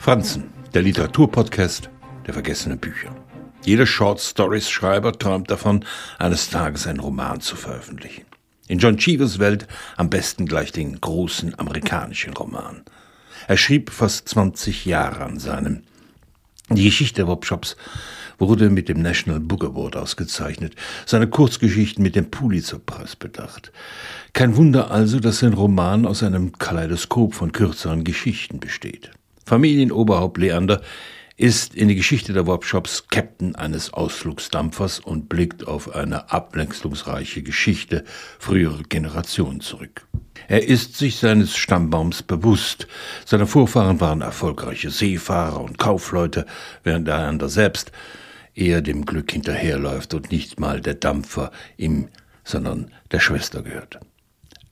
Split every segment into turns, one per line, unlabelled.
Franzen, der Literaturpodcast der vergessenen Bücher. Jeder Short Stories Schreiber träumt davon, eines Tages einen Roman zu veröffentlichen. In John Cheevers Welt am besten gleich den großen amerikanischen Roman. Er schrieb fast 20 Jahre an seinem. Die Geschichte der Wobshops wurde mit dem National Book Award ausgezeichnet, seine Kurzgeschichten mit dem Pulitzerpreis bedacht. Kein Wunder also, dass sein Roman aus einem Kaleidoskop von kürzeren Geschichten besteht. Familienoberhaupt Leander ist in die Geschichte der Workshops Captain eines Ausflugsdampfers und blickt auf eine abwechslungsreiche Geschichte früherer Generationen zurück. Er ist sich seines Stammbaums bewusst. Seine Vorfahren waren erfolgreiche Seefahrer und Kaufleute, während Leander selbst eher dem Glück hinterherläuft und nicht mal der Dampfer ihm, sondern der Schwester gehört.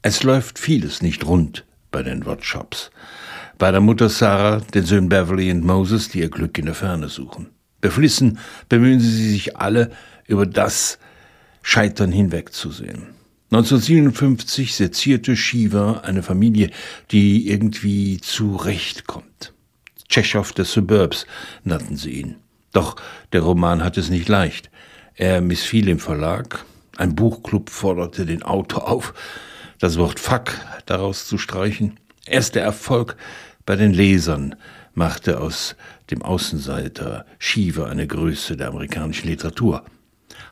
Es läuft vieles nicht rund bei den Workshops. Bei der Mutter Sarah, den Söhnen Beverly und Moses, die ihr Glück in der Ferne suchen. Beflissen bemühen sie sich alle, über das Scheitern hinwegzusehen. 1957 sezierte Shiva eine Familie, die irgendwie zurechtkommt. Tschechow des Suburbs nannten sie ihn. Doch der Roman hat es nicht leicht. Er missfiel im Verlag. Ein Buchclub forderte den Autor auf, das Wort Fuck daraus zu streichen. Erst der Erfolg bei den Lesern machte aus dem Außenseiter Shiva eine Größe der amerikanischen Literatur.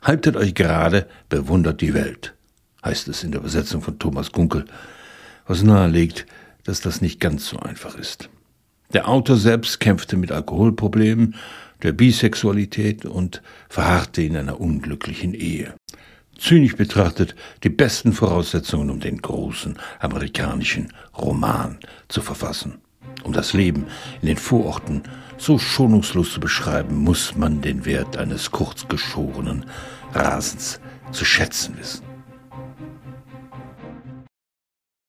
Haltet euch gerade, bewundert die Welt, heißt es in der Übersetzung von Thomas Gunkel, was nahelegt, dass das nicht ganz so einfach ist. Der Autor selbst kämpfte mit Alkoholproblemen, der Bisexualität und verharrte in einer unglücklichen Ehe zynisch betrachtet die besten Voraussetzungen, um den großen amerikanischen Roman zu verfassen. Um das Leben in den Vororten so schonungslos zu beschreiben, muss man den Wert eines kurzgeschorenen Rasens zu schätzen wissen.